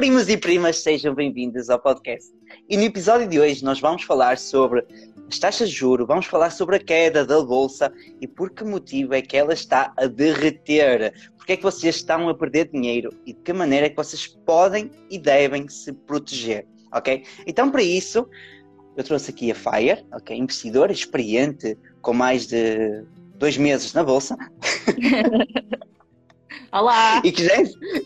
Primos e primas, sejam bem-vindos ao podcast. E no episódio de hoje nós vamos falar sobre as taxas de juro, vamos falar sobre a queda da bolsa e por que motivo é que ela está a derreter. Porque é que vocês estão a perder dinheiro e de que maneira é que vocês podem e devem se proteger, ok? Então para isso eu trouxe aqui a Fire, ok? Investidora experiente com mais de dois meses na bolsa. Olá! E que, já,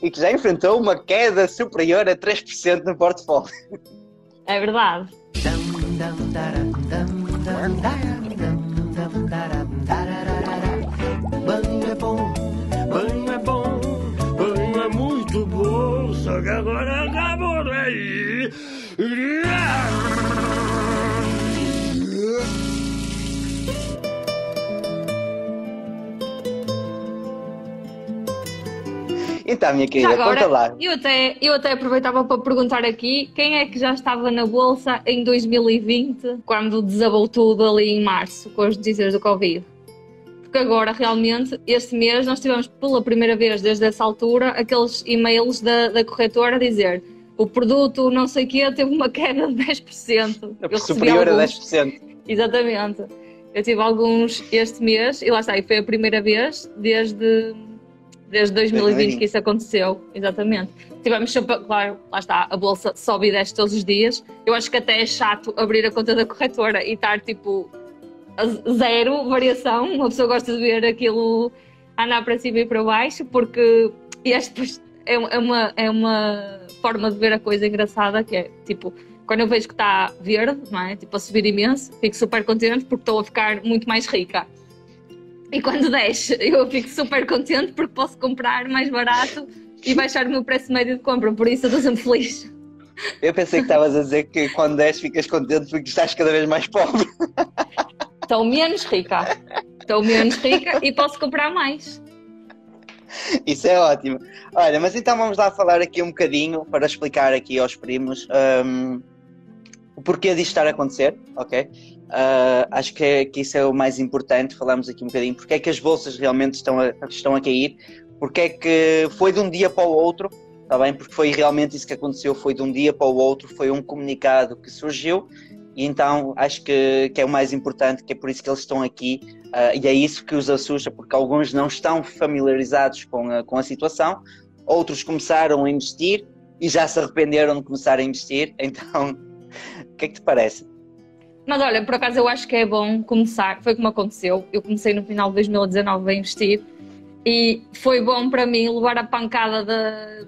e que já enfrentou uma queda superior a 3% no portfólio. É verdade. Então, minha querida, agora, conta lá. Eu até, eu até aproveitava para perguntar aqui quem é que já estava na Bolsa em 2020, quando desabou tudo ali em março, com as notícias do Covid. Porque agora, realmente, este mês, nós tivemos pela primeira vez desde essa altura aqueles e-mails da, da corretora a dizer o produto não sei o quê teve uma queda de 10%. Eu recebi Superior a alguns- 10%. Exatamente. Eu tive alguns este mês e lá está, e foi a primeira vez desde, desde 2020 que isso aconteceu. Exatamente. Tivemos sempre, claro, lá está, a bolsa sobe e desce todos os dias. Eu acho que até é chato abrir a conta da corretora e estar tipo zero variação. Uma pessoa gosta de ver aquilo andar para cima e para baixo, porque este é, é uma, é uma forma de ver a coisa engraçada que é tipo quando eu vejo que está verde, não é? Tipo, a subir imenso, fico super contente porque estou a ficar muito mais rica. E quando desce, eu fico super contente porque posso comprar mais barato e baixar o meu preço médio de compra. Por isso eu estou sempre feliz. Eu pensei que estavas a dizer que quando és ficas contente porque estás cada vez mais pobre. Estou menos rica. Estou menos rica e posso comprar mais. Isso é ótimo. Olha, mas então vamos lá falar aqui um bocadinho para explicar aqui aos primos hum, o porquê disto estar a acontecer, ok? Ah, acho que, é- que isso é o mais importante, falamos aqui um bocadinho. Porque é que as bolsas realmente estão a, estão a cair, porque é que foi de um dia para o outro, está bem? Porque foi realmente isso que aconteceu, foi de um dia para o outro, foi um comunicado que surgiu. E então acho que, que é o mais importante, que é por isso que eles estão aqui. Ah, e é isso que os assusta, porque alguns não estão familiarizados com a, com a situação, outros começaram a investir e já se arrependeram de começar a investir, então o que é que te parece? Mas olha, por acaso eu acho que é bom começar, foi como aconteceu. Eu comecei no final de 2019 a investir e foi bom para mim levar a pancada da,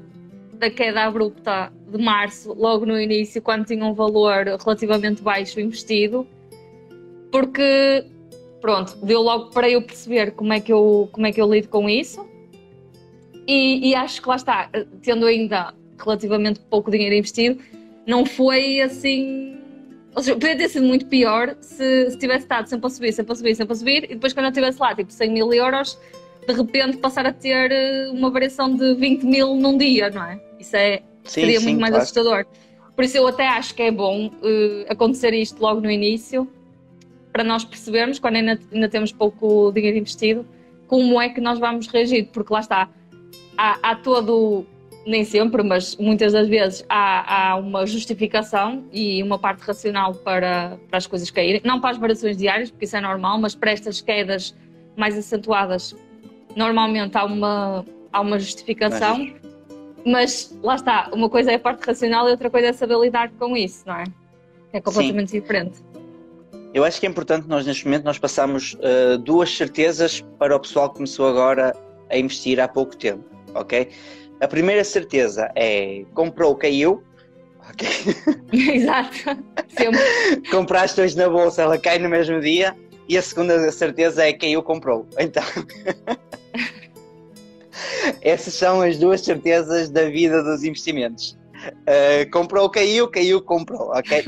da queda abrupta de março, logo no início, quando tinha um valor relativamente baixo investido, porque pronto, deu logo para eu perceber como é que eu, como é que eu lido com isso. E, e acho que lá está, tendo ainda relativamente pouco dinheiro investido, não foi assim. Ou seja, podia ter sido muito pior se, se tivesse estado sempre a subir, sempre a subir, sempre a subir, e depois quando eu estivesse lá, tipo 100 mil euros, de repente passar a ter eh, uma variação de 20 mil num dia, não é? Isso é, Sim, seria sim, muito mais claro. assustador. Por isso eu até acho que é bom eh, acontecer isto logo no início, para nós percebermos, quando ainda, ainda temos pouco dinheiro investido, como é que nós vamos reagir, porque lá está, há, há todo, nem sempre, mas muitas das vezes há, há uma justificação e uma parte racional para, para as coisas caírem, não para as variações diárias, porque isso é normal, mas para estas quedas mais acentuadas, normalmente há uma, há uma justificação, mas lá está, uma coisa é a parte racional e outra coisa é saber lidar com isso, não é? É completamente diferente. Eu acho que é importante nós neste momento nós passamos uh, duas certezas para o pessoal que começou agora a investir há pouco tempo, ok? A primeira certeza é comprou, caiu, ok? Exato. Compraste hoje na bolsa, ela cai no mesmo dia. E a segunda certeza é caiu, comprou. Então, essas são as duas certezas da vida dos investimentos. Uh, comprou, caiu, caiu, comprou, ok?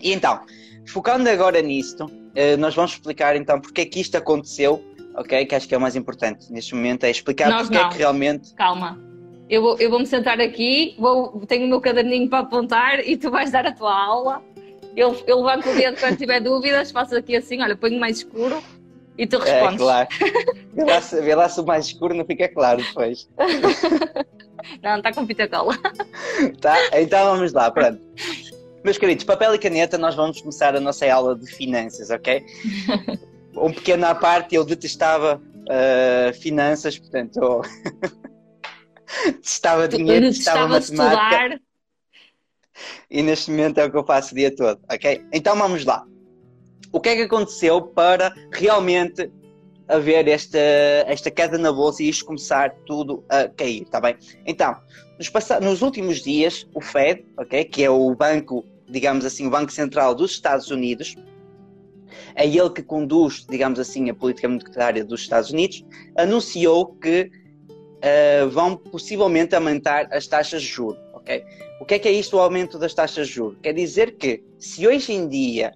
E então, focando agora nisto, uh, nós vamos explicar então porque é que isto aconteceu, ok? Que acho que é o mais importante neste momento, é explicar Nós porque é não. que realmente. Calma. Eu vou, eu vou me sentar aqui, vou, tenho o meu caderninho para apontar e tu vais dar a tua aula. Eu, eu levanto o dedo quando tiver dúvidas, faço aqui assim, olha, ponho mais escuro e tu É, respondes. claro. Vê lá, se- vê lá se o mais escuro não fica claro depois. Não, está com fita cola. Tá? Então vamos lá, pronto. Meus queridos, papel e caneta, nós vamos começar a nossa aula de finanças, ok? Um pequeno à parte, eu detestava uh, finanças, portanto, eu detestava dinheiro, detestava matemática. Estudar. E neste momento é o que eu faço o dia todo, ok? Então vamos lá. O que é que aconteceu para realmente haver esta, esta queda na bolsa e isto começar tudo a cair, está bem? Então, nos, nos últimos dias, o Fed, okay, que é o banco, digamos assim, o Banco Central dos Estados Unidos, é ele que conduz, digamos assim, a política monetária dos Estados Unidos, anunciou que uh, vão possivelmente aumentar as taxas de juros, ok? O que é que é isto, o aumento das taxas de juros? Quer dizer que, se hoje em dia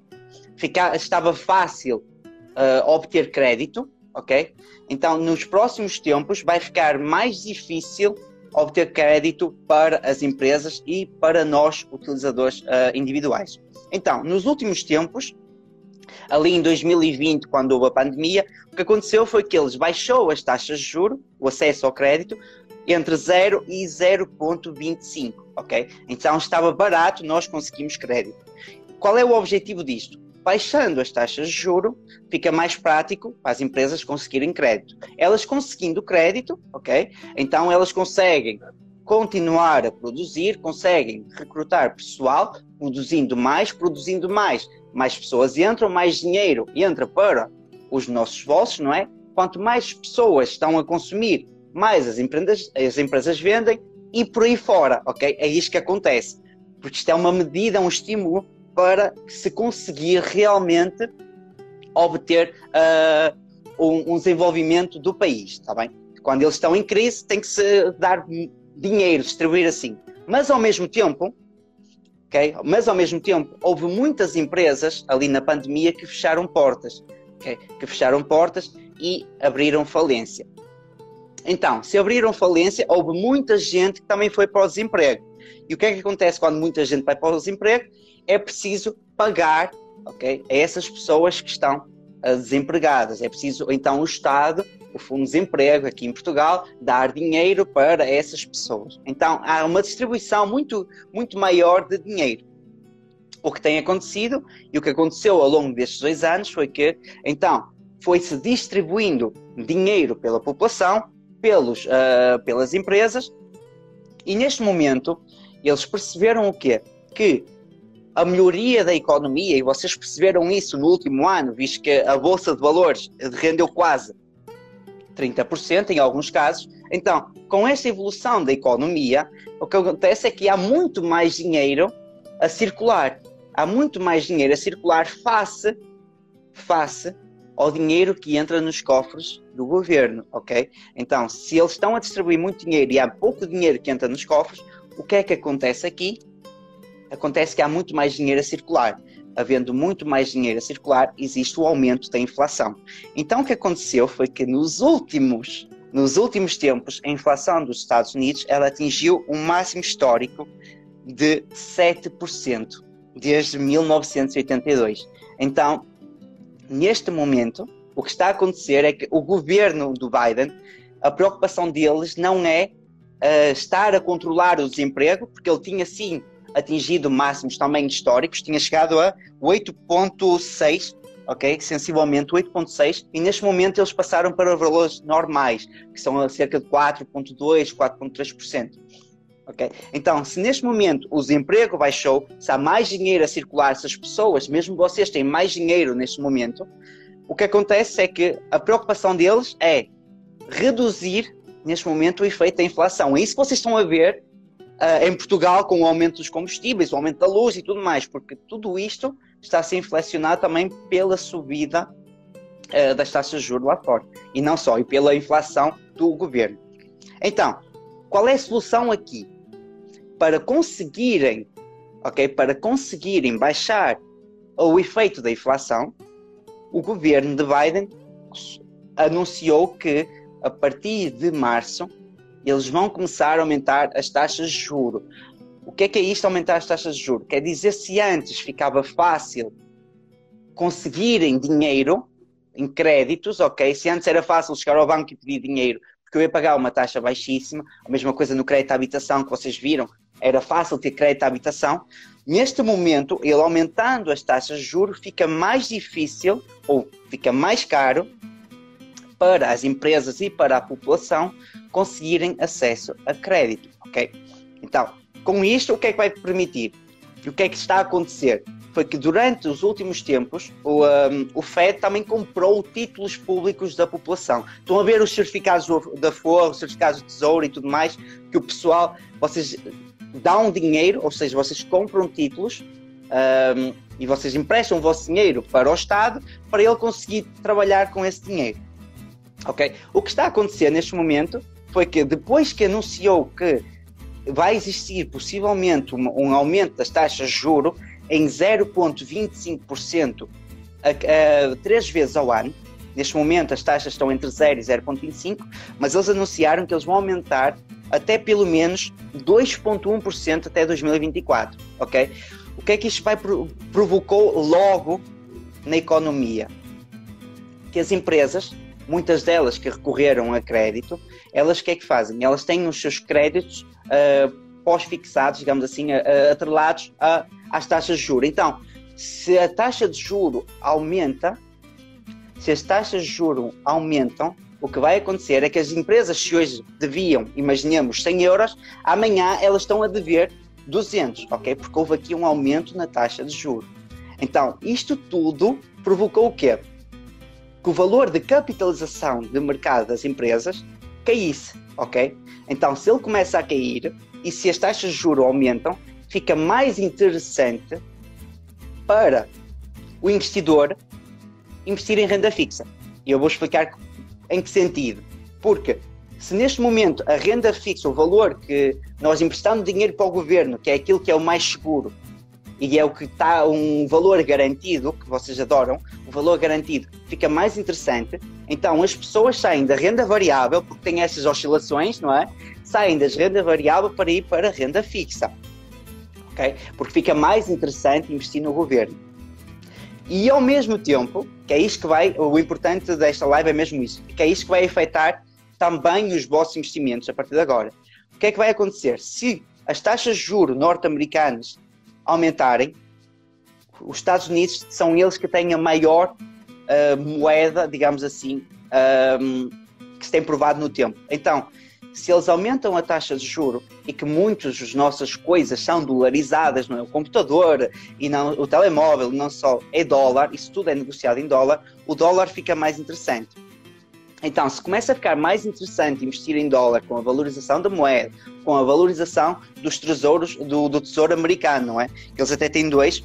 ficar, estava fácil uh, obter crédito, ok? Então, nos próximos tempos vai ficar mais difícil obter crédito para as empresas e para nós, utilizadores uh, individuais. Então, nos últimos tempos, ali em 2020, quando houve a pandemia, o que aconteceu foi que eles baixou as taxas de juro, o acesso ao crédito, entre 0 e 0,25, ok? Então estava barato, nós conseguimos crédito. Qual é o objetivo disto? baixando as taxas de juro, fica mais prático para as empresas conseguirem crédito. Elas conseguindo crédito, ok? Então elas conseguem continuar a produzir, conseguem recrutar pessoal, produzindo mais, produzindo mais. Mais pessoas entram, mais dinheiro entra para os nossos bolsos, não é? Quanto mais pessoas estão a consumir, mais as empresas, as empresas vendem e por aí fora, ok? É isto que acontece. Porque isto é uma medida, um estímulo para se conseguir realmente obter uh, um, um, desenvolvimento do país, está bem? Quando eles estão em crise, tem que se dar dinheiro, distribuir assim. Mas ao mesmo tempo, okay? Mas ao mesmo tempo, houve muitas empresas ali na pandemia que fecharam portas, okay? que fecharam portas e abriram falência. Então, se abriram falência, houve muita gente que também foi para o desemprego. E o que é que acontece quando muita gente vai para o desemprego? é preciso pagar okay, a essas pessoas que estão uh, desempregadas. É preciso, então, o Estado, Fundo de Desemprego aqui em Portugal, dar dinheiro para essas pessoas. Então, há uma distribuição muito, muito maior de dinheiro. O que tem acontecido e o que aconteceu ao longo destes dois anos foi que, então, foi-se distribuindo dinheiro pela população, pelos, uh, pelas empresas, e neste momento eles perceberam o quê? Que a melhoria da economia, e vocês perceberam isso no último ano, visto que a Bolsa de Valores rendeu quase 30% em alguns casos. Então, com esta evolução da economia, o que acontece é que há muito mais dinheiro a circular. Há muito mais dinheiro a circular face, face ao dinheiro que entra nos cofres do governo, ok? Então, se eles estão a distribuir muito dinheiro e há pouco dinheiro que entra nos cofres, o que é que acontece aqui? acontece que há muito mais dinheiro a circular. Havendo muito mais dinheiro a circular, existe o aumento da inflação. Então, o que aconteceu foi que nos últimos, nos últimos tempos, a inflação dos Estados Unidos ela atingiu um máximo histórico de 7% desde 1982. Então, neste momento, o que está a acontecer é que o governo do Biden, a preocupação deles não é uh, estar a controlar o desemprego, porque ele tinha sim atingido máximos também históricos, tinha chegado a 8.6, ok? Sensivelmente 8.6, e neste momento eles passaram para valores normais, que são cerca de 4.2, 4.3%. Okay? Então, se neste momento o desemprego baixou, se há mais dinheiro a circular, se as pessoas, mesmo vocês, têm mais dinheiro neste momento, o que acontece é que a preocupação deles é reduzir, neste momento, o efeito da inflação. É isso que vocês estão a ver uh, em Portugal com o aumento dos combustíveis, o aumento da luz e tudo mais, porque tudo isto está a ser inflacionado também pela subida uh, das taxas de juros lá fora. E não só, e pela inflação do governo. Então, qual é a solução aqui? Para conseguirem, ok, para conseguirem baixar o efeito da inflação, o governo de Biden anunciou que a partir de março eles vão começar a aumentar as taxas de juro. O que é que é isto, aumentar as taxas de juro? Quer dizer, se antes ficava fácil conseguirem dinheiro em créditos, ok? Se antes era fácil chegar ao banco e pedir dinheiro, porque eu ia pagar uma taxa baixíssima, a mesma coisa no crédito à habitação que vocês viram, era fácil ter crédito à habitação. Neste momento, ele aumentando as taxas de juros, fica mais difícil ou fica mais caro para as empresas e para a população conseguirem acesso a crédito, ok? Então, com isto, o que é que vai permitir? O que é que está a acontecer? Foi que durante os últimos tempos o, um, o FED também comprou títulos públicos da população. Estão a ver os certificados da Forro, os certificados de Tesouro e tudo mais, que o pessoal, vocês dão dinheiro, ou seja, vocês compram títulos um, e vocês emprestam o vosso dinheiro para o Estado para ele conseguir trabalhar com esse dinheiro. Ok? O que está a acontecer neste momento foi que depois que anunciou que vai existir possivelmente um, um aumento das taxas de juro em 0,25% três vezes ao ano. Neste momento as taxas estão entre 0 e 0,25, mas eles anunciaram que eles vão aumentar até pelo menos 2,1% até 2024, ok? O que é que isto vai provocou logo na economia? Que as empresas, muitas delas que recorreram a crédito, elas o que é que fazem? Elas têm os seus créditos uh, pós-fixados, digamos assim, uh, atrelados a, às taxas de juros. Então, se a taxa de juro aumenta, se as taxas de juro aumentam, o que vai acontecer é que as empresas, se hoje deviam, imaginemos, 100 euros, amanhã elas estão a dever 200, ok? Porque houve aqui um aumento na taxa de juros. Então, isto tudo provocou o quê? Que o valor de capitalização de mercado das empresas caísse, ok? Então, se ele começa a cair e se as taxas de juros aumentam, fica mais interessante para o investidor investir em renda fixa. E eu vou explicar em que sentido. Porque se neste momento a renda fixa, o valor que nós emprestamos dinheiro para o governo, que é aquilo que é o mais seguro, e é o que está um valor garantido, que vocês adoram, o valor garantido fica mais interessante, então as pessoas saem da renda variável, porque tem essas oscilações, não é? Saem das renda variável para ir para a renda fixa ok? Porque fica mais interessante investir no governo. E ao mesmo tempo, que é isto que vai, o importante desta live é mesmo isso, que é isto que vai afetar também os vossos investimentos a partir de agora. O que é que vai acontecer? Se as taxas de juros norte-americanas aumentarem, os Estados Unidos são eles que têm a maior uh, moeda, digamos assim, um, que se tem provado no tempo. Então, se eles aumentam a taxa de juro e que muitas das nossas coisas são dolarizadas, não é? O computador e não o telemóvel, não só é dólar, isso tudo é negociado em dólar, o dólar fica mais interessante. Então, se começa a ficar mais interessante investir em dólar com a valorização da moeda, com a valorização dos tesouros do, do tesouro americano, não é? Que eles até têm dois,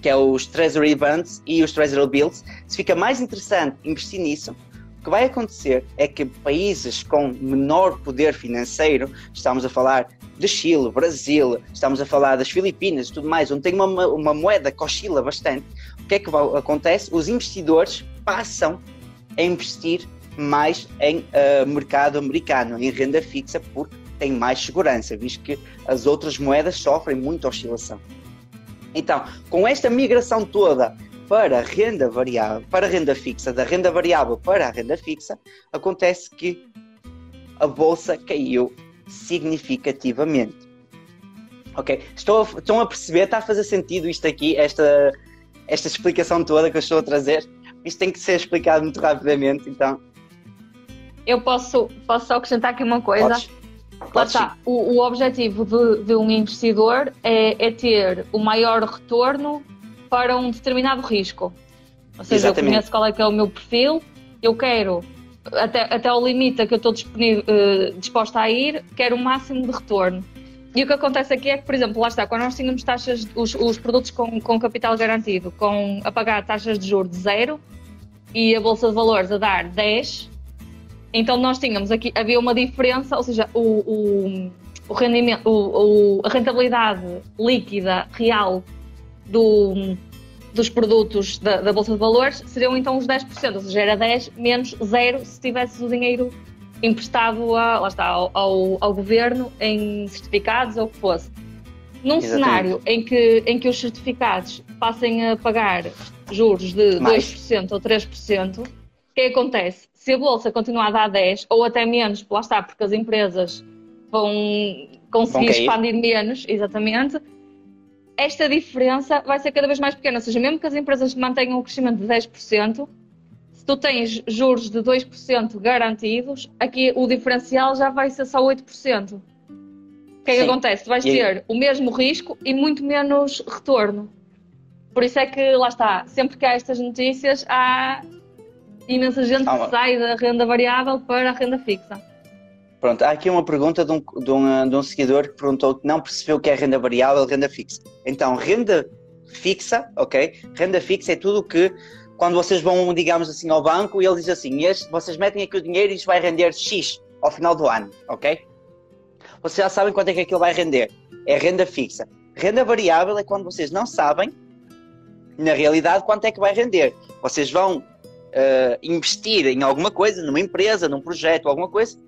que é os Treasury Bonds e os Treasury Bills. Se fica mais interessante investir nisso, que vai acontecer é que países com menor poder financeiro, estamos a falar de Chile, Brasil, estamos a falar das Filipinas e tudo mais, onde tem uma, uma moeda que oscila bastante, o que é que acontece? Os investidores passam a investir mais em uh, mercado americano, em renda fixa, porque tem mais segurança, visto que as outras moedas sofrem muita oscilação. Então, com esta migração toda para renda variável, para renda fixa, da renda variável para a renda fixa, acontece que a bolsa caiu significativamente. Ok? Estou, estão a perceber, está a fazer sentido isto aqui, esta, esta explicação toda que eu estou a trazer? Isto tem que ser explicado muito rapidamente, então. Eu posso, posso só acrescentar aqui uma coisa. Podes? Lá está. O, o objetivo de, de, um investidor é, é ter o maior retorno para um determinado risco. Ou seja, Exatamente. eu conheço qual é que é o meu perfil, eu quero, até, até ao limite a que eu estou uh, disposta a ir, quero o máximo de retorno. E o que acontece aqui é que, por exemplo, lá está, quando nós tínhamos taxas, os, os produtos com, com capital garantido, com a pagar taxas de juros de zero e a Bolsa de Valores a dar 10, então nós tínhamos aqui, havia uma diferença, ou seja, o, o, o rendimento, o, a rentabilidade líquida real do, dos produtos da, da, Bolsa de Valores seriam então os 10%, ou seja, era 10 menos 0 se tivesse o dinheiro emprestado a, lá está, ao, ao, ao governo em certificados ou o que fosse. Num Exatamente. cenário em que, em que os certificados passem a pagar juros de Mais. 2% ou 3%, O que é que acontece? Se a bolsa continuar a dar 10 ou até menos, lá está, porque as empresas vão conseguir Vão expandir menos, exatamente, esta diferença vai ser cada vez mais pequena. Ou seja, mesmo que as empresas mantenham o crescimento de 10%, se tu tens juros de 2% garantidos, aqui o diferencial já vai ser só 8%. O que é que acontece? Tu vais ter o mesmo risco e muito menos retorno. Por isso é que, lá está, sempre que há estas notícias, há imensa gente Ah, que sai da renda variável para a renda fixa. Pronto, há aqui uma pergunta de um, de um, de um seguidor que perguntou que não percebeu o que é renda variável renda fixa. Então, renda fixa, ok? Renda fixa é tudo que, quando vocês vão, digamos assim, ao banco e ele diz assim, este, vocês metem aqui o dinheiro e isto vai render X ao final do ano, ok? Vocês já sabem quanto é que aquilo vai render. É renda fixa. Renda variável é quando vocês não sabem, na realidade, quanto é que vai render. Vocês vão eh, investir em alguma coisa, numa empresa, num projeto, alguma coisa,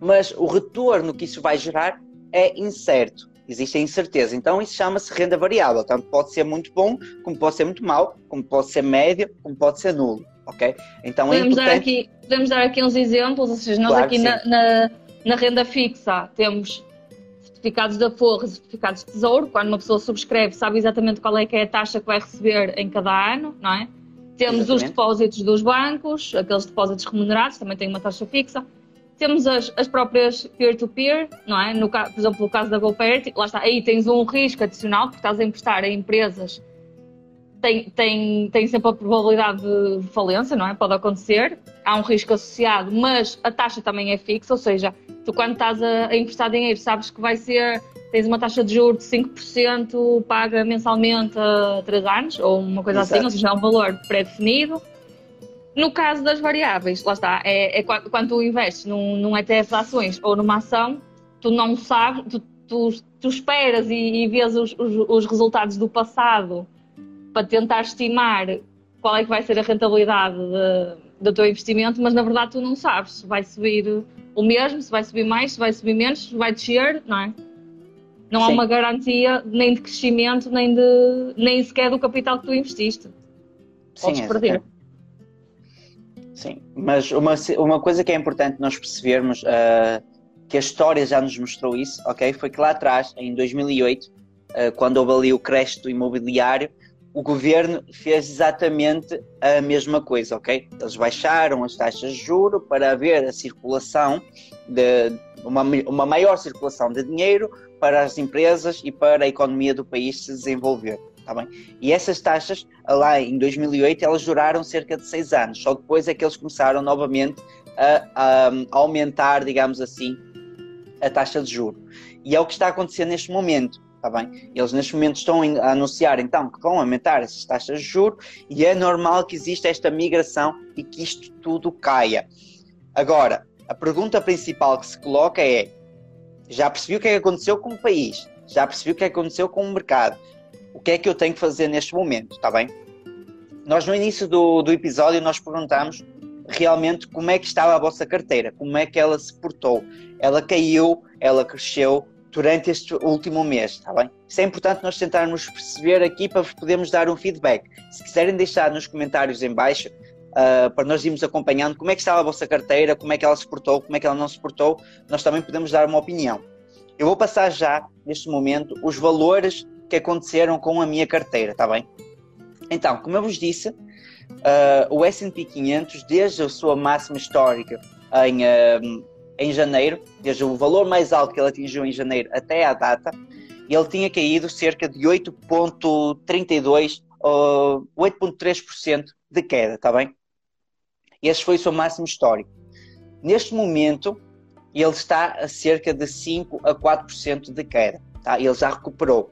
mas o retorno que isso vai gerar é incerto. Existe a incerteza. Então isso chama-se renda variável. Tanto pode ser muito bom, como pode ser muito mau, como pode ser médio, como pode ser nulo. Ok? Então é Podemos dar, importante. aqui, podemos dar aqui uns exemplos, ou seja, nós Claro aqui na, na, na renda fixa temos certificados da Forra, certificados de Tesouro, quando uma pessoa subscreve sabe exatamente qual é que é a taxa que vai receber em cada ano, não é? Temos os Exatamente. depósitos dos bancos, aqueles depósitos remunerados, também têm uma taxa fixa. Temos as, as próprias peer-to-peer, não é? No, por exemplo, no caso da GoPair, lá está, aí tens um risco adicional, porque estás a emprestar em empresas tem, tem, tem sempre a probabilidade de falência, não é? Pode acontecer, há um risco associado, mas a taxa também é fixa, ou seja, tu quando estás a, a emprestar dinheiro sabes que vai ser, tens uma taxa de juros de 5%, paga mensalmente a 3 anos, ou uma coisa assim, Exato. ou seja, é um valor pré-definido. No caso das variáveis, lá está, é, é qua- quando tu investes num, num ETF de ações ou numa ação, tu não sabes, tu, tu, tu esperas e, e vês os, os, os resultados do passado para tentar estimar qual é que vai ser a rentabilidade de- do teu investimento, mas na verdade tu não sabes se vai subir o mesmo, se vai subir mais, se vai subir menos, se vai descer, não é? Não há Sim. uma garantia nem de crescimento, nem, de, nem sequer do capital que tu investiste. Podes Sim, perder. Sim, mas uma, uma coisa que é importante nós percebermos, ah, que a história já nos mostrou isso, ok? Foi que lá atrás, em 2008, ah, quando houve ali o crédito imobiliário, o governo fez exatamente a mesma coisa, ok? Eles baixaram as taxas de juro para haver a circulação de uma, uma maior circulação de dinheiro para as empresas e para a economia do país se desenvolver, tá bem? E essas taxas, lá em 2008, elas duraram cerca de seis anos. Só depois é que eles começaram novamente a, a aumentar, digamos assim, a taxa de juro. E é o que está a acontecer neste momento, está bem? Eles neste momento estão a anunciar então que vão aumentar essas taxas de juro e é normal que exista esta migração e que isto tudo caia. Agora, a pergunta principal que se coloca é: já percebi o que é que aconteceu com o país, já percebi o que é que aconteceu com o mercado, o que é que eu tenho que fazer neste momento, está bem? Nós no início do, do episódio nós perguntamos realmente como é que estava a vossa carteira, como é que ela se portou. Ela caiu, ela cresceu durante este último mês, está bem? Isso é importante nós tentarmos perceber aqui para podermos dar um feedback. Se quiserem deixar nos comentários em baixo, uh, para nós irmos acompanhando como é que estava a vossa carteira, como é que ela se portou, como é que ela não se portou, nós também podemos dar uma opinião. Eu vou passar já, neste momento, os valores que aconteceram com a minha carteira, está bem? Então, como eu vos disse, uh, o S&P 500, desde a sua máxima histórica em, uh, em janeiro, desde o valor mais alto que ele atingiu em janeiro até à data, ele tinha caído cerca de 8,32% ou 8,3% de queda, está bem? Esse foi o seu máximo histórico. Neste momento, ele está a cerca de 5 a 4% de queda, tá? Ele já recuperou.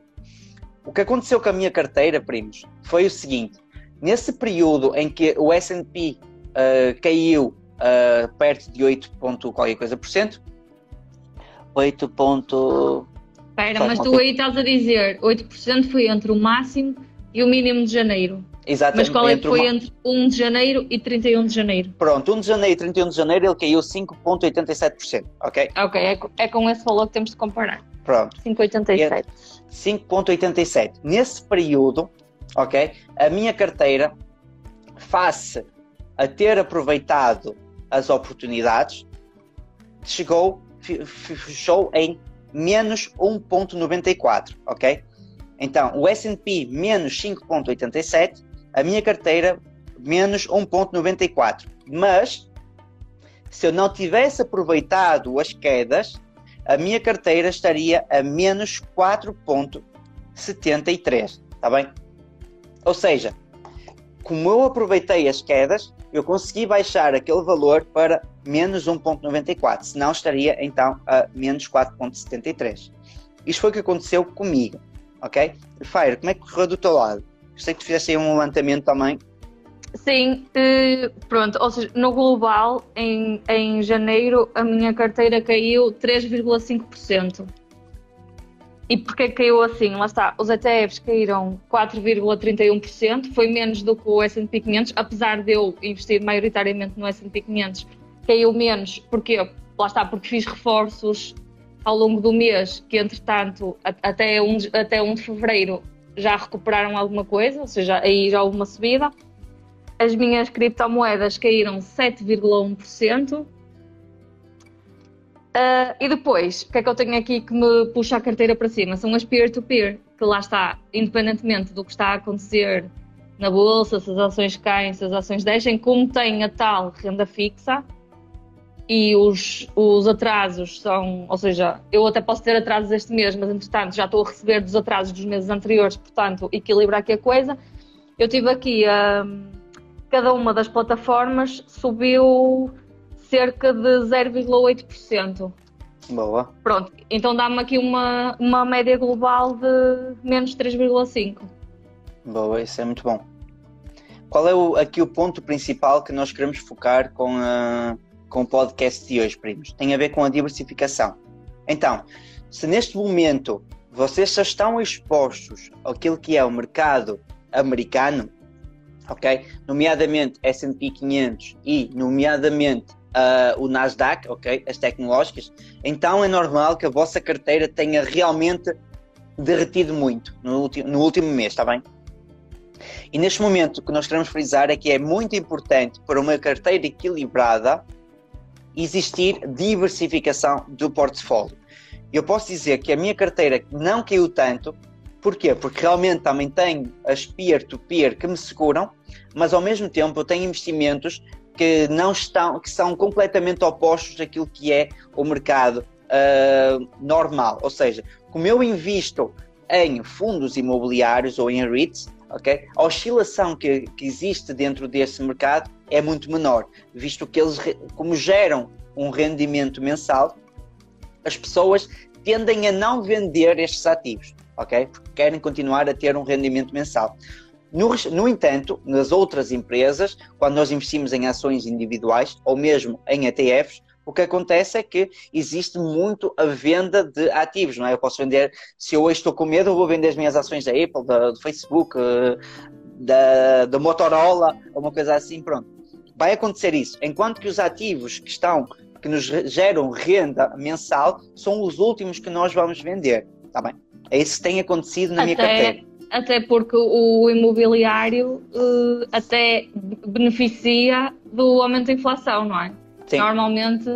O que aconteceu com a minha carteira, primos, foi o seguinte: nesse período em que o S&P uh, caiu uh, perto de 8 ponto qualquer coisa por cento, 8 ponto... Espera, mas tu aí estás a dizer 8% foi entre o máximo e o mínimo de janeiro. Exatamente. Mas qual é que foi uma- entre 1 de janeiro e 31 de janeiro? Pronto, 1 de janeiro e 31 de janeiro ele caiu 5,87%, ok? Ok, é, é com esse valor que temos de comparar. Pronto. 5,87. 5,87. Nesse período, ok, a minha carteira, face a ter aproveitado as oportunidades, chegou, fechou em menos 1.94, ok? Então, o S&P menos 5.87, a minha carteira menos 1.94. Mas, se eu não tivesse aproveitado as quedas, a minha carteira estaria a menos 4.73, está bem? Ou seja, como eu aproveitei as quedas, eu consegui baixar aquele valor para menos 1.94, senão estaria então a menos 4.73. Isto foi o que aconteceu comigo, ok? Fire, como é que correu do teu lado? Sei que tu fizeste aí um levantamento também. Sim, eh, pronto, ou seja, no global, em, em janeiro, a minha carteira caiu 3,5%. E porquê caiu assim? Lá está, os ETFs caíram 4,31%, foi menos do que o S&P 500, apesar de eu investir maioritariamente no S&P 500, caiu menos, porquê? Lá está, porque fiz reforços ao longo do mês, que entretanto, até 1 de, até 1 de fevereiro, já recuperaram alguma coisa, ou seja, aí já houve uma subida. As minhas criptomoedas caíram 7,1%, Uh, e depois, o que é que eu tenho aqui que me puxa a carteira para cima? São as peer-to-peer, -peer, que lá está, independentemente do que está a acontecer na bolsa, se as ações caem, se as ações descem, como tem a tal renda fixa e os, os atrasos são, ou seja, eu até posso ter atrasos este mês, mas entretanto já estou a receber dos atrasos dos meses anteriores, portanto equilibra aqui a coisa. Eu tive aqui, uh, cada uma das plataformas subiu cerca de 0,8%. Boa. Pronto, então dá-me aqui uma, uma média global de menos 3,5%. Boa, isso é muito bom. Qual é o, aqui o ponto principal que nós queremos focar com, a, com o podcast de hoje, primos? Tem a ver com a diversificação. Então, se neste momento vocês só estão expostos àquilo que é o mercado americano, ok? Nomeadamente S&P 500 e nomeadamente uh, o Nasdaq, ok? As tecnológicas, então é normal que a vossa carteira tenha realmente derretido muito no, no último mês, está bem? E neste momento o que nós queremos frisar é que é muito importante para uma carteira equilibrada existir diversificação do portfólio. Eu posso dizer que a minha carteira não caiu tanto, porquê? Porque realmente também tenho as peer-to-peer -peer que me seguram, mas ao mesmo tempo eu tenho investimentos que não estão, que são completamente opostos daquilo que é o mercado uh, normal. Ou seja, como eu invisto em fundos imobiliários ou em REITs, a oscilação que, que existe dentro desse mercado é muito menor, visto que eles, como geram um rendimento mensal, as pessoas tendem a não vender estes ativos, ok? Porque querem continuar a ter um rendimento mensal. No, no, entanto, nas outras empresas, quando nós investimos em ações individuais ou mesmo em ETFs, o que acontece é que existe muito a venda de ativos, não é? Eu posso vender, se eu hoje estou com medo, eu vou vender as minhas ações da Apple, da, do Facebook, eh, da, da Motorola, uma coisa assim, pronto. Vai acontecer isso. Enquanto que os ativos que estão, que nos geram renda mensal, são os últimos que nós vamos vender, tá bem? É isso que tem acontecido na Até... minha carteira até porque o imobiliário uh, até beneficia do aumento da inflação, não é? Sim. Normalmente,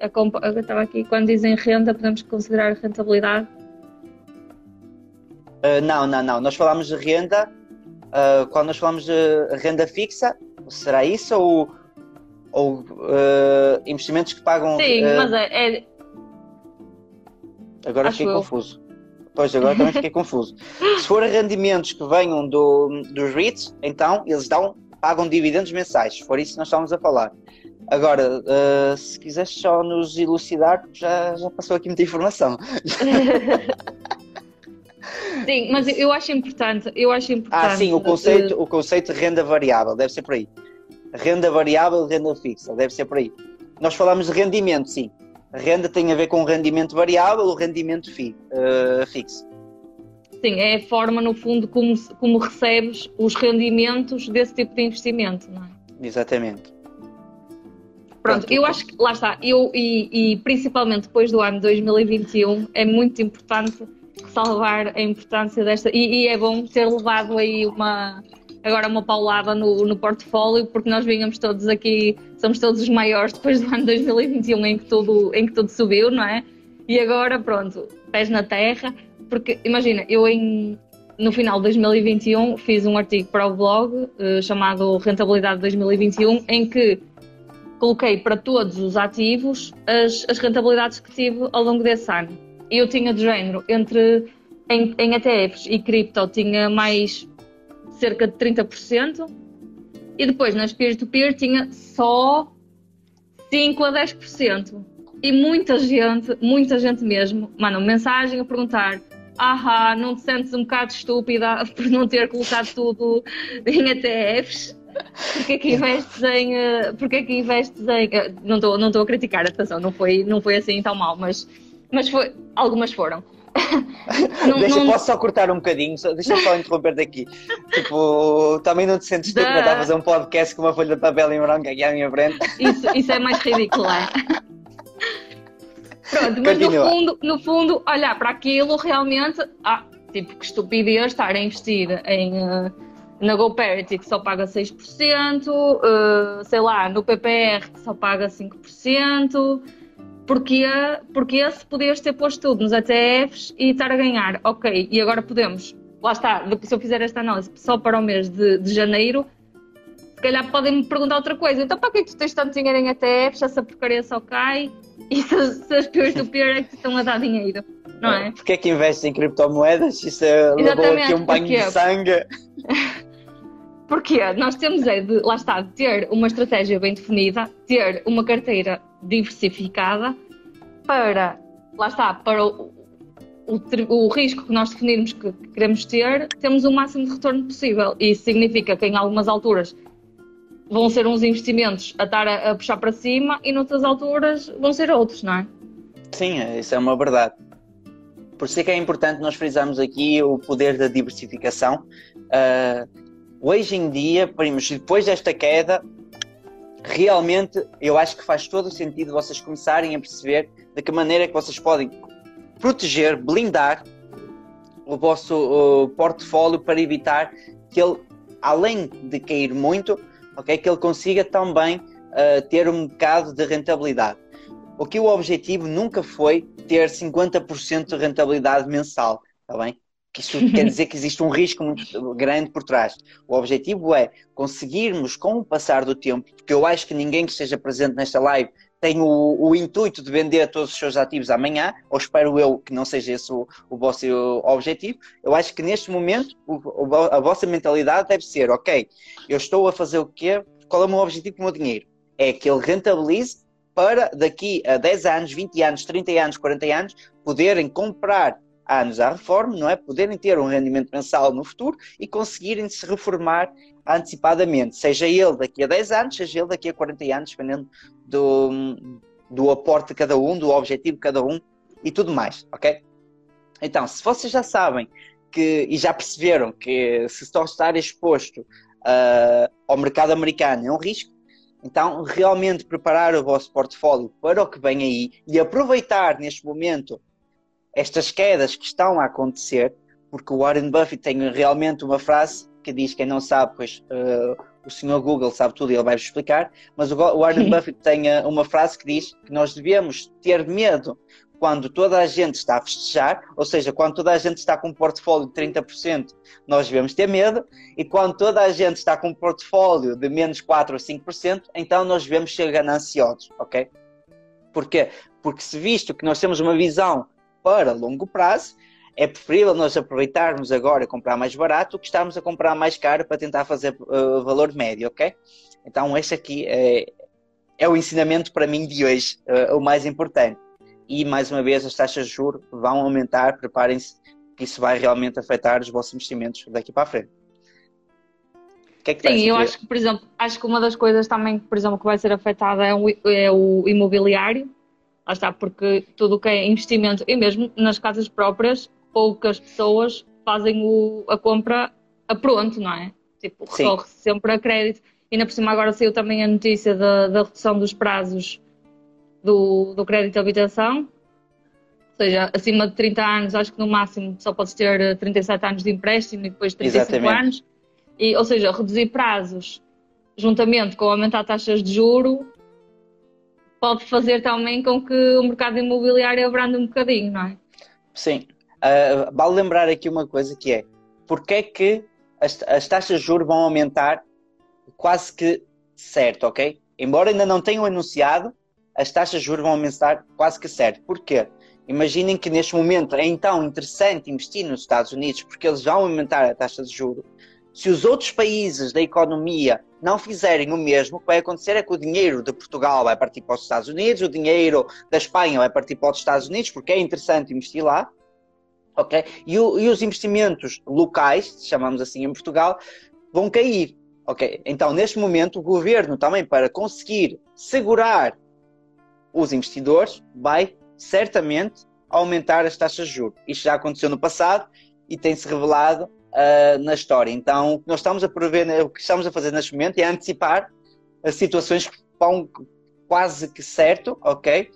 a eu estava aqui, quando dizem renda, podemos considerar rentabilidade? Uh, não, não, não. Nós falamos de renda, uh, quando nós falamos de renda fixa, será isso ou, ou investimentos que pagam. Sim, mas é. é... Agora fiquei eu. confuso. Pois, agora também fiquei confuso. Se for rendimentos que venham do, dos REITs, então eles dão, pagam dividendos mensais. Se for isso que nós estamos a falar. Agora, uh, se quiseres só nos elucidar, já, já passou aqui muita informação. sim, mas eu acho importante, eu acho importante. Ah, sim, o conceito, o conceito de renda variável, deve ser por aí. Renda variável, renda fixa, deve ser por aí. Nós falamos de rendimento, sim. A renda tem a ver com o rendimento variável ou rendimento fi, uh, fixo. Sim, é a forma, no fundo, como, como recebes os rendimentos desse tipo de investimento, não é? Exatamente. Pronto, eu acho que, lá está, eu, e, e, principalmente depois do ano 2021, é muito importante salvar a importância desta, e, e, é bom ter levado aí uma, agora uma paulada no, no portfólio, porque nós vínhamos todos aqui, somos todos os maiores depois do ano 2021 em que tudo, em que tudo subiu, não é? E agora, pronto, pés na terra, porque imagina, eu em, no final de 2021 fiz um artigo para o blog uh, chamado Rentabilidade 2021, em que coloquei para todos os ativos as, as rentabilidades que tive ao longo desse ano. E eu tinha de género, entre em, em ETFs e cripto, tinha mais cerca de 30%, e depois nas peer-to-peer tinha só 5 a 10%. E muita gente, muita gente mesmo, manda mensagem a perguntar: ah, não te sentes um bocado estúpida por não ter colocado tudo em ETFs? Porque é que investes em. Eh, porque é que investes em. Eh, não estou não a criticar, atenção, não foi, não foi assim tão mal, mas, mas foi, algumas foram. não, deixa, não... Posso só cortar um bocadinho? Deixa só interromper daqui. Tipo, também não te sentes tu que a fazer um podcast com uma folha de papel em branco aqui à minha frente? Isso, isso é mais ridículo, é? Pronto, mas no fundo, no fundo, olhar para aquilo realmente, ah, tipo, que estupidez estar a investir em, uh, na GoParity que só paga 6%, uh, eh, sei lá, no PPR que só paga 5%. Porquê, porque se podias ter posto tudo nos ETFs e estar a ganhar? Ok, e agora podemos, lá está, se eu fizer esta análise só para o mês de, de janeiro, se calhar podem-me perguntar outra coisa. Então, para que é que tu tens tanto dinheiro em ETFs? Essa porcaria só cai e se, se as peer-to-peer é que estão a dar dinheiro, não é? Porquê é que investes em criptomoedas? Isso é, levou aqui um banho de sangue. Porque nós temos é de, lá está, de ter uma estratégia bem definida, ter uma carteira diversificada para, lá está, para o, o, o, risco que nós definirmos que queremos ter, temos o máximo de retorno possível. E isso significa que em algumas alturas vão ser uns investimentos a estar a, a puxar para cima e noutras alturas vão ser outros, não é? Sim, isso é uma verdade. Por isso é que é importante nós frisarmos aqui o poder da diversificação. Uh, hoje em dia, primos, depois desta queda, realmente eu acho que faz todo o sentido vocês começarem a perceber de que maneira é que vocês podem proteger, blindar o vosso uh, portfólio para evitar que ele, além de cair muito, okay, que ele consiga também uh, ter um bocado de rentabilidade. O que o objetivo nunca foi ter 50% de rentabilidade mensal, está bem? Que isso quer dizer que existe um risco muito grande por trás. O objetivo é conseguirmos, com o passar do tempo, porque eu acho que ninguém que esteja presente nesta live tem o, o, intuito de vender todos os seus ativos amanhã, ou espero eu que não seja esse o, o vosso objetivo. Eu acho que neste momento o, a vossa mentalidade deve ser: ok, eu estou a fazer o quê? Qual é o meu objetivo com o meu dinheiro? É que ele rentabilize para daqui a 10 anos, 20 anos, 30 anos, 40 anos, poderem comprar anos à reforma, não é? Poderem ter um rendimento mensal no futuro e conseguirem se reformar antecipadamente, seja ele daqui a 10 anos, seja ele daqui a 40 anos, dependendo do, do aporte de cada um, do objetivo de cada um e tudo mais, ok? Então, se vocês já sabem que e já perceberam que se estão a estar exposto uh, ao mercado americano é um risco, então realmente preparar o vosso portfólio para o que vem aí e aproveitar neste momento estas quedas que estão a acontecer, porque o Warren Buffett tem realmente uma frase que diz: quem não sabe, pois uh, o senhor Google sabe tudo e ele vai vos explicar. Mas o Warren Buffett tem uh, uma frase que diz que nós devemos ter medo quando toda a gente está a festejar, ou seja, quando toda a gente está com um portfólio de 30%, nós devemos ter medo, e quando toda a gente está com um portfólio de menos 4 ou 5%, então nós devemos ser gananciosos, ok? Porquê? Porque se visto que nós temos uma visão para longo prazo, é preferível nós aproveitarmos agora e comprar mais barato do que estarmos a comprar mais caro para tentar fazer uh, valor médio, ok? Então, este aqui é, é o ensinamento para mim de hoje, uh, o mais importante. E, mais uma vez, as taxas de juros vão aumentar, preparem-se, que isso vai realmente afetar os vossos investimentos daqui para a frente. Que é que Sim, eu acho que, por exemplo, acho que uma das coisas também, por exemplo, que vai ser afetada é o, é o imobiliário, Lá está, porque tudo o que é investimento, e mesmo nas casas próprias, poucas pessoas fazem o, a compra a pronto, não é? Tipo, recorre-se sempre a crédito. E ainda por cima agora saiu também a notícia da, da redução dos prazos do, do crédito de habitação. Ou seja, acima de 30 anos, acho que no máximo só podes ter 37 anos de empréstimo e depois 35 Exatamente. anos. E, ou seja, reduzir prazos juntamente com aumentar taxas de juro pode fazer também com que o mercado imobiliário abrande um bocadinho, não é? Sim. Uh, vale lembrar aqui uma coisa que é, porque é que as, as taxas de juros vão aumentar quase que certo, ok? Embora ainda não tenham anunciado, as taxas de juros vão aumentar quase que certo. Porquê? Imaginem que neste momento é então interessante investir nos Estados Unidos porque eles vão aumentar a taxa de juros. Se os outros países da economia não fizerem o mesmo, o que vai acontecer é que o dinheiro de Portugal vai partir para os Estados Unidos, o dinheiro da Espanha vai partir para os Estados Unidos, porque é interessante investir lá, ok? E, o, e os investimentos locais, chamamos assim em Portugal, vão cair, ok? Então, neste momento, o governo também, para conseguir segurar os investidores, vai certamente aumentar as taxas de juros. Isto já aconteceu no passado e tem-se revelado uh, na história. Então, o que nós estamos a prever, o que estamos a fazer neste momento é antecipar as situações que vão quase que certo, ok?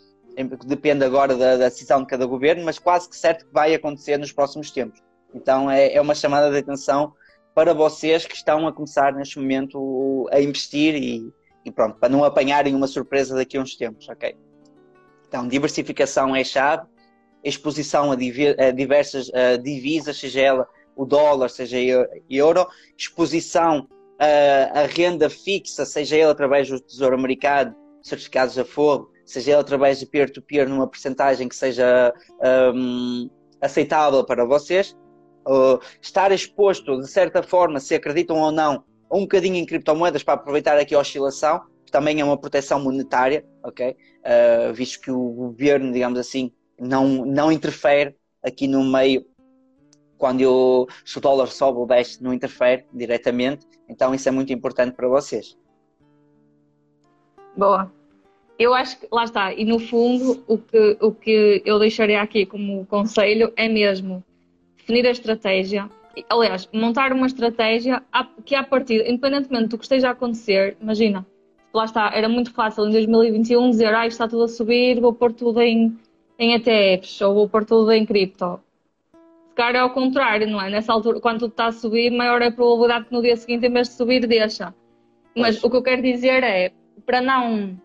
Depende agora da, da, decisão de cada governo, mas quase que certo que vai acontecer nos próximos tempos. Então, é, é uma chamada de atenção para vocês que estão a começar neste momento a investir e, e pronto, para não apanharem uma surpresa daqui a uns tempos, ok? Então, diversificação é chave, exposição a, diversas divisas, seja ela o dólar, seja euro, exposição a renda fixa, seja ela através do Tesouro Americano, certificados a fogo, seja ela através de peer-to-peer numa percentagem que seja um, aceitável para vocês, uh, estar exposto, de certa forma, se acreditam ou não, um bocadinho em criptomoedas para aproveitar aqui a oscilação, também é uma proteção monetária, ok? Uh, visto que o governo, digamos assim, não, não interfere aqui no meio quando eu, se o dólar sobe ou desce, não interfere diretamente. Então isso é muito importante para vocês. Boa. Eu acho que, lá está, e no fundo o que, o que eu deixaria aqui como conselho é mesmo definir a estratégia, aliás, montar uma estratégia que a partir, independentemente do que esteja a acontecer, imagina, lá está, era muito fácil em 2021 dizer, ah, está tudo a subir, vou pôr tudo em, em ETFs, ou vou pôr tudo em cripto calhar é ao contrário, não é? Nessa altura, quando tudo está a subir, maior é a probabilidade que no dia seguinte, em vez de subir, deixa. Mas pois. o que eu quero dizer é, para não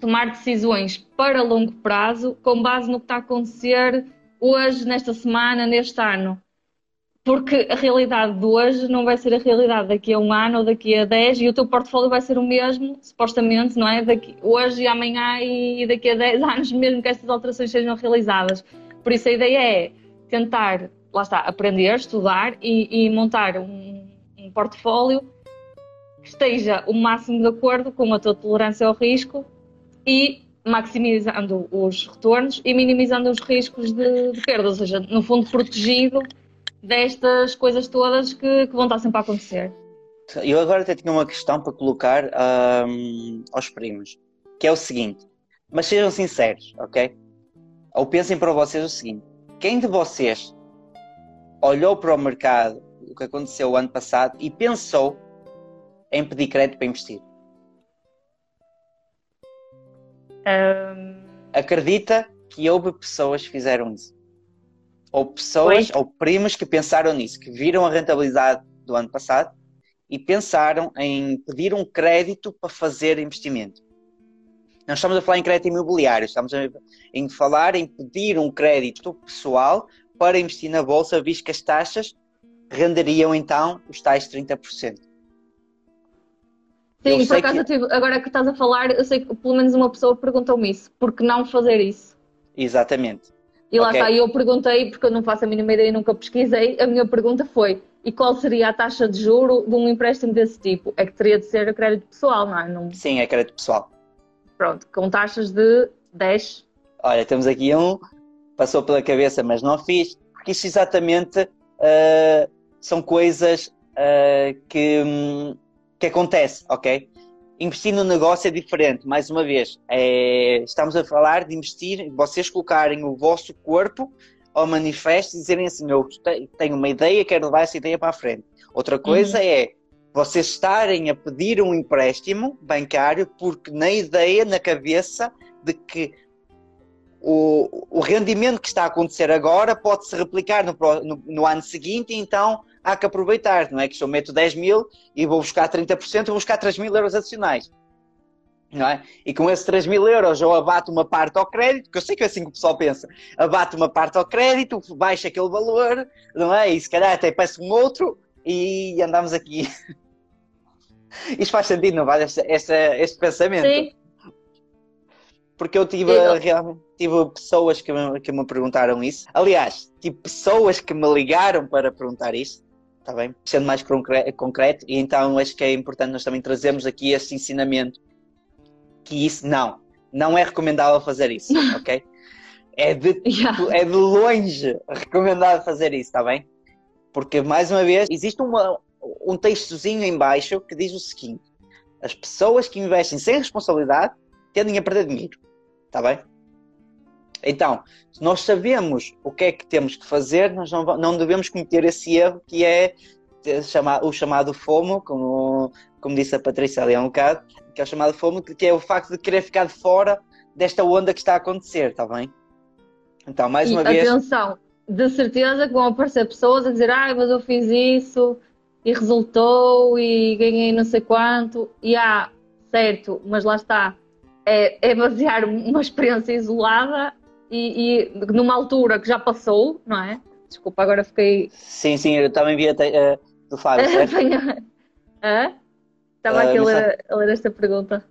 tomar decisões para longo prazo, com base no que está a acontecer hoje, nesta semana, neste ano. Porque a realidade de hoje não vai ser a realidade daqui a um ano ou daqui a dez e o teu portfólio vai ser o mesmo, supostamente, não é? Daqui, hoje e amanhã e daqui a dez anos, mesmo que estas alterações sejam realizadas. Por isso a ideia é tentar, lá está, aprender, estudar e, e montar um, um portfólio que esteja o máximo de acordo com a tua tolerância ao risco e maximizando os retornos e minimizando os riscos de, de perda, ou seja, no fundo protegido destas coisas todas que, que, vão estar sempre a acontecer. Eu agora até tinha uma questão para colocar um, aos primos, que é o seguinte, mas sejam sinceros, ok? Ou pensem para vocês o seguinte, quem de vocês olhou para o mercado, o que aconteceu o ano passado, e pensou em pedir crédito para investir? Um... Acredita que houve pessoas que fizeram isso? Ou pessoas, ou primos que pensaram nisso, que viram a rentabilidade do ano passado e pensaram em pedir um crédito para fazer investimento. Não estamos a falar em crédito imobiliário, estamos a, em falar em pedir um crédito pessoal para investir na bolsa, visto que as taxas renderiam então os tais 30%. Sim, por acaso, que... agora que estás a falar, eu sei que pelo menos uma pessoa perguntou-me isso. Por que não fazer isso? Exatamente. E lá okay. está, eu perguntei, porque eu não faço a mínima ideia e nunca pesquisei, a minha pergunta foi: e qual seria a taxa de juro de um empréstimo desse tipo? É que teria de ser crédito pessoal, não é? Não... Sim, é crédito pessoal. Pronto, com taxas de 10. Olha, temos aqui um, passou pela cabeça, mas não fiz, porque isso exatamente uh, são coisas uh, que, um, que acontecem, ok? Investir no negócio é diferente, mais uma vez. É, estamos a falar de investir, vocês colocarem o vosso corpo ao manifesto e dizerem assim: Eu tenho uma ideia, quero levar essa ideia para a frente. Outra coisa uhum. é vocês estarem a pedir um empréstimo bancário porque na ideia, na cabeça de que o, o rendimento que está a acontecer agora pode-se replicar no, no, no ano seguinte, então há que aproveitar, não é? Que se eu meto 10 mil e vou buscar 30%, vou buscar 3 mil euros adicionais. Não é? E com esses 3 mil euros eu abato uma parte ao crédito, que eu sei que é assim que o pessoal pensa, abato uma parte ao crédito, baixo aquele valor, não é? E se calhar até peço um outro e andamos aqui. Isto faz sentido, não faz? Este, este, este pensamento. Sim, Porque eu tive, realmente, tive pessoas que me, que me perguntaram isso. Aliás, tive pessoas que me ligaram para perguntar isso. Está bem? Sendo mais concre- concreto. E então acho que é importante nós também trazermos aqui este ensinamento. Que isso não. Não é recomendável fazer isso. Ok? É de, yeah. é de longe recomendável fazer isso. Está bem? Porque, mais uma vez, existe uma, um textozinho em baixo que diz o seguinte. As pessoas que investem sem responsabilidade tendem a perder dinheiro. Está bem? Então, se nós sabemos o que é que temos que fazer, nós não, não devemos cometer esse erro que é eh, o chamado FOMO, como, como disse a Patrícia ali há um bocado, que é o chamado FOMO, que é o facto de querer ficar de fora desta onda que está a acontecer, está bem? Então, mais E uma vez, atenção, de certeza que vão aparecer pessoas a dizer, ah, mas eu fiz isso e resultou e ganhei não sei quanto. E há, certo, mas lá está, é, é basear uma experiência isolada e, e numa altura que já passou, não é? Desculpa, agora fiquei. sim, sim, eu também vi até, eh, do Fábio, certo? Hã? Estava Ah, aqui a ler, a ler esta pergunta.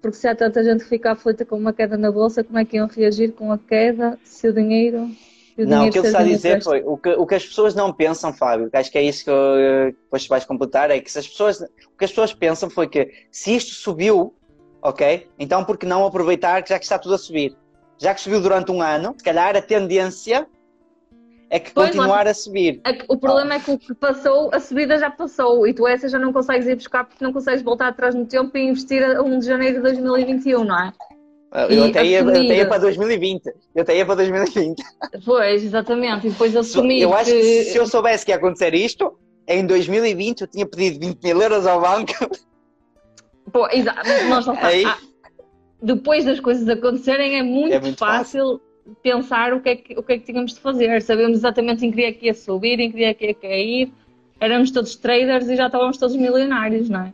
Porque se há tanta gente que fica aflita com uma queda na bolsa, como é que iam reagir com a queda se o dinheiro. Não, o que está a dizer foi o que, o que as pessoas não pensam, Fábio, que acho que é isso que eu, depois vais completar, é que se as pessoas, o que as pessoas pensam foi que se isto subiu, ok, então por que não aproveitar que já que está tudo a subir? Já que subiu durante um ano, se calhar a tendência é que Pois, continuar a subir. É O problema é que o que passou, a subida já passou e tu essa já não consegues ir buscar porque não consegues voltar atrás no tempo e investir a 1 de janeiro de 2021, não é? Eu E até ia, eu até ia para 2020. Eu até ia para 2020. Pois, exatamente. E depois assumir eu acho que... se eu soubesse que ia acontecer isto, em 2020 eu tinha pedido 20 mil euros ao banco. Pô, exa- nós está. Aí- Ah, depois das coisas acontecerem, é muito, É muito fácil, pensar o que, é que, o que é que tínhamos de fazer. Sabemos exatamente em que dia que ia subir, em que dia que ia cair. Éramos todos traders e já estávamos todos milionários, não é?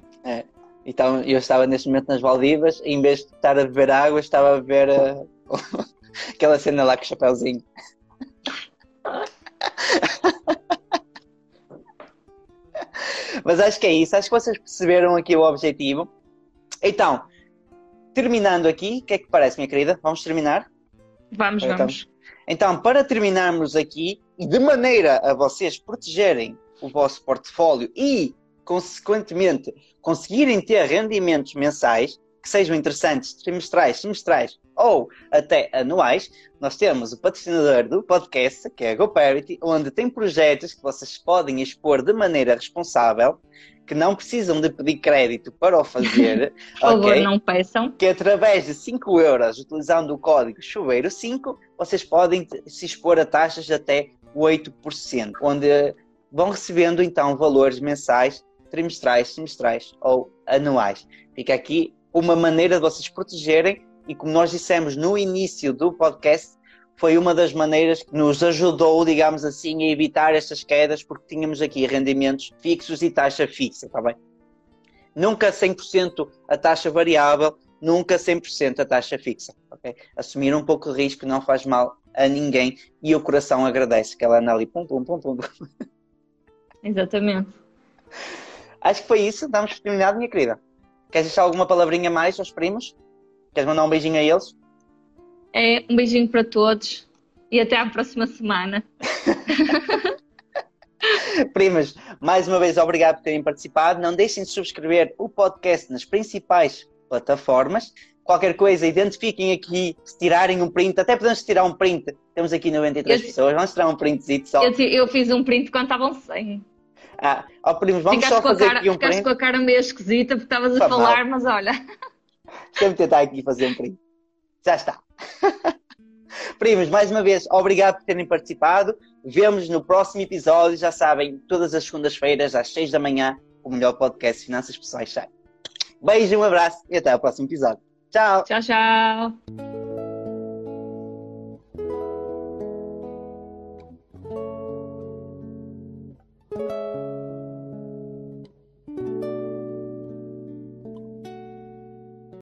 Então eu estava neste momento nas Valdivas e em vez de estar a beber água, estava a beber eh, aquela cena lá com o chapéuzinho. Mas acho que é isso, acho que vocês perceberam aqui o objetivo. Então, terminando aqui, o que é que parece, minha querida? Vamos terminar? Vamos, Então, vamos. Então, para terminarmos aqui, e de maneira a vocês protegerem o vosso portfólio e, consequentemente, conseguirem ter rendimentos mensais que sejam interessantes, trimestrais, semestrais ou até anuais, nós temos o patrocinador do podcast, que é a GoParity, onde tem projetos que vocês podem expor de maneira responsável, que não precisam de pedir crédito para o fazer, Por favor, ok? não peçam. que através de 5 euros, utilizando o código chuveiro5, vocês podem se expor a taxas de até 8%, onde vão recebendo então valores mensais, trimestrais, semestrais ou anuais. Fica aqui uma maneira de vocês protegerem e como nós dissemos no início do podcast, foi uma das maneiras que nos ajudou, digamos assim, a evitar estas quedas, porque tínhamos aqui rendimentos fixos e taxa fixa, está bem? Nunca 100% a taxa variável, nunca 100% a taxa fixa. ok? Assumir um pouco de risco não faz mal a ninguém e o coração agradece que ela anda ali pum, pum, pum, pum. Exatamente. Acho que foi isso, damos por terminado, minha querida. Queres deixar alguma palavrinha mais aos primos? Queres mandar um beijinho a eles? É, um beijinho para todos e até à próxima semana. Primas, mais uma vez obrigado por terem participado. Não deixem de subscrever o podcast nas principais plataformas. Qualquer coisa, identifiquem aqui, se tirarem um print, até podemos tirar um print. Temos aqui 93 Eu- pessoas, vamos tirar um printzito só. Eu, eu fiz um print quando estavam 100. Ah, ó primos, vamos Ficaste, só fazer cara, aqui um ficaste print. com a cara meio esquisita porque estavas a Faz falar, mas olha. Deixa-me tentar aqui fazer um print. Já está. Primos, mais uma vez, obrigado por terem participado. Vemos no próximo episódio. Já sabem, todas as segundas-feiras, às 6 da manhã, o melhor podcast de Finanças Pessoais sai. Beijo, um abraço e até ao próximo episódio. Tchau. Tchau, tchau.